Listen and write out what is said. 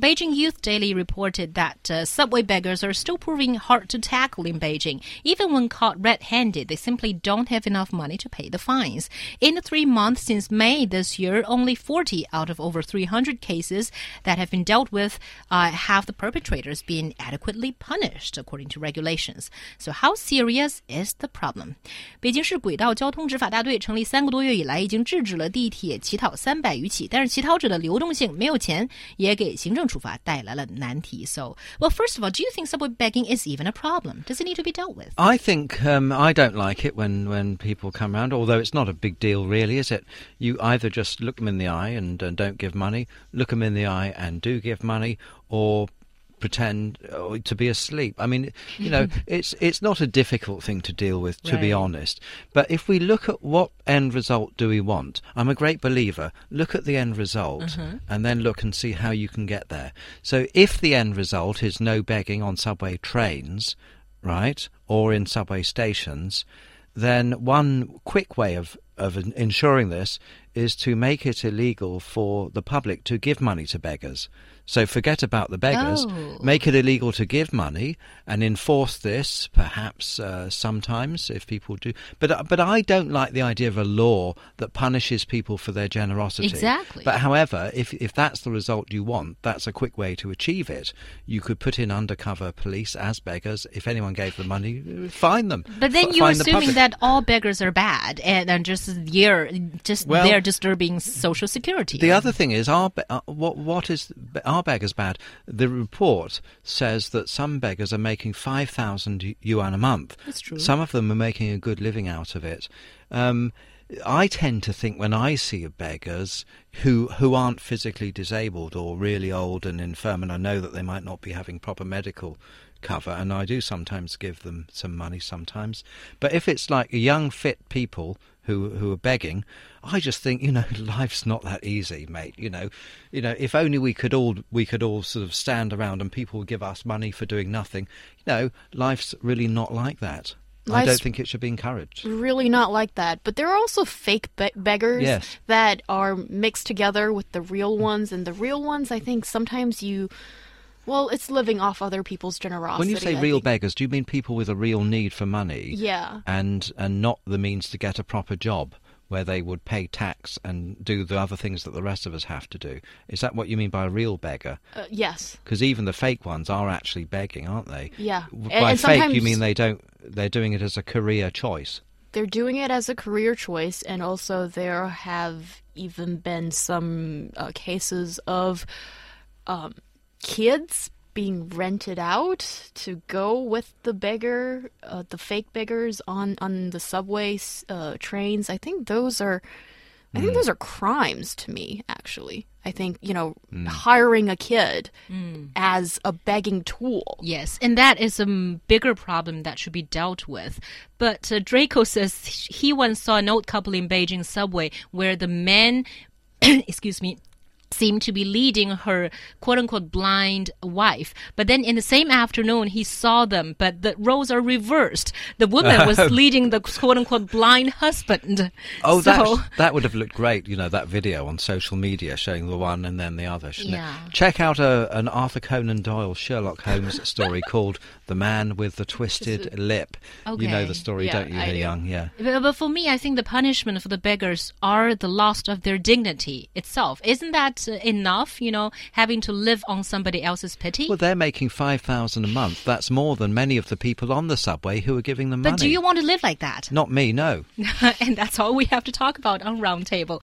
Beijing Youth Daily reported that uh, subway beggars are still proving hard to tackle in Beijing. Even when caught red handed, they simply don't have enough money to pay the fines. In the three months since May this year, only 40 out of over 300 cases that have been dealt with uh, have the perpetrators been adequately punished according to regulations. So, how serious is the problem? 北京市轨道交通执法大队成立三个多月以来，已经制止了地铁乞讨三百余起，但是乞讨者的流动性没有钱，也给行政 处罚带来了难题。So, well, first of all, do you think subway begging is even a problem? Does it need to be dealt with? I think um, I don't like it when, when people come round, although it's not a big deal, really, is it? You either just look them in the eye and, and don't give money, look them in the eye and do give money, or pretend uh, to be asleep. I mean, you know, it's it's not a difficult thing to deal with, to right. be honest. But if we look at what end result do we want, I'm a great believer. Look at the end result, uh-huh. and then look and see how you can get there. So if the end result is no begging on subway trains, right, or in subway stations, then one quick way of of ensuring this is to make it illegal for the public to give money to beggars. So forget about the beggars. Oh. Make it illegal to give money and enforce this, perhaps uh, sometimes if people do. But uh, but I don't like the idea of a law that punishes people for their generosity. Exactly. But however, if if that's the result you want, that's a quick way to achieve it. You could put in undercover police as beggars. If anyone gave them money, fine them. But then F- you're assuming the that all beggars are bad and, and just you're just well, they're disturbing social security. The other thing is, are uh, what what is are are beggars bad? The report says that some beggars are making 5,000 yuan a month. That's true. Some of them are making a good living out of it. Um, I tend to think when I see beggars who who aren't physically disabled or really old and infirm, and I know that they might not be having proper medical cover, and I do sometimes give them some money sometimes. But if it's like young, fit people who who are begging, I just think you know life's not that easy, mate. You know, you know if only we could all we could all sort of stand around and people would give us money for doing nothing. You know, life's really not like that. Life's I don't think it should be encouraged. Really, not like that. But there are also fake be beggars yes. that are mixed together with the real ones, and the real ones, I think sometimes you well, it's living off other people's generosity. When you say I real think. beggars, do you mean people with a real need for money? Yeah. And and not the means to get a proper job where they would pay tax and do the other things that the rest of us have to do. Is that what you mean by a real beggar? Uh, yes. Because even the fake ones are actually begging, aren't they? Yeah. By and fake, you mean they don't? They're doing it as a career choice. They're doing it as a career choice, and also there have even been some uh, cases of um, kids being rented out to go with the beggar, uh, the fake beggars on on the subway uh, trains. I think those are, I think mm. those are crimes to me. Actually, I think you know mm. hiring a kid mm. as a begging tool. Yes, and that is a bigger problem that should be dealt with. But uh, Draco says he once saw an old couple in Beijing subway where the man, excuse me, seemed to be leading her quote unquote blind wife. But then in the same afternoon, he saw them, but the roles are reversed. The woman was leading the quote unquote blind husband. Oh, so, that, that would have looked great, you know, that video on social media showing the one and then the other. Yeah. It? Check out a, an Arthur Conan Doyle Sherlock Holmes story called The Man with the Twisted uh, Lip. Okay. You know the story, yeah, don't you, I. Young? Yeah. But, but for me, I think the punishment for the beggars are the loss of their dignity itself. Isn't that enough, you know, having to live on somebody else's pity? Well, they're making 5000 a month. That's more than many of the people on the subway who are giving them but money. But do you want to live like that? Not me, no. and that's all we have to talk about on Roundtable.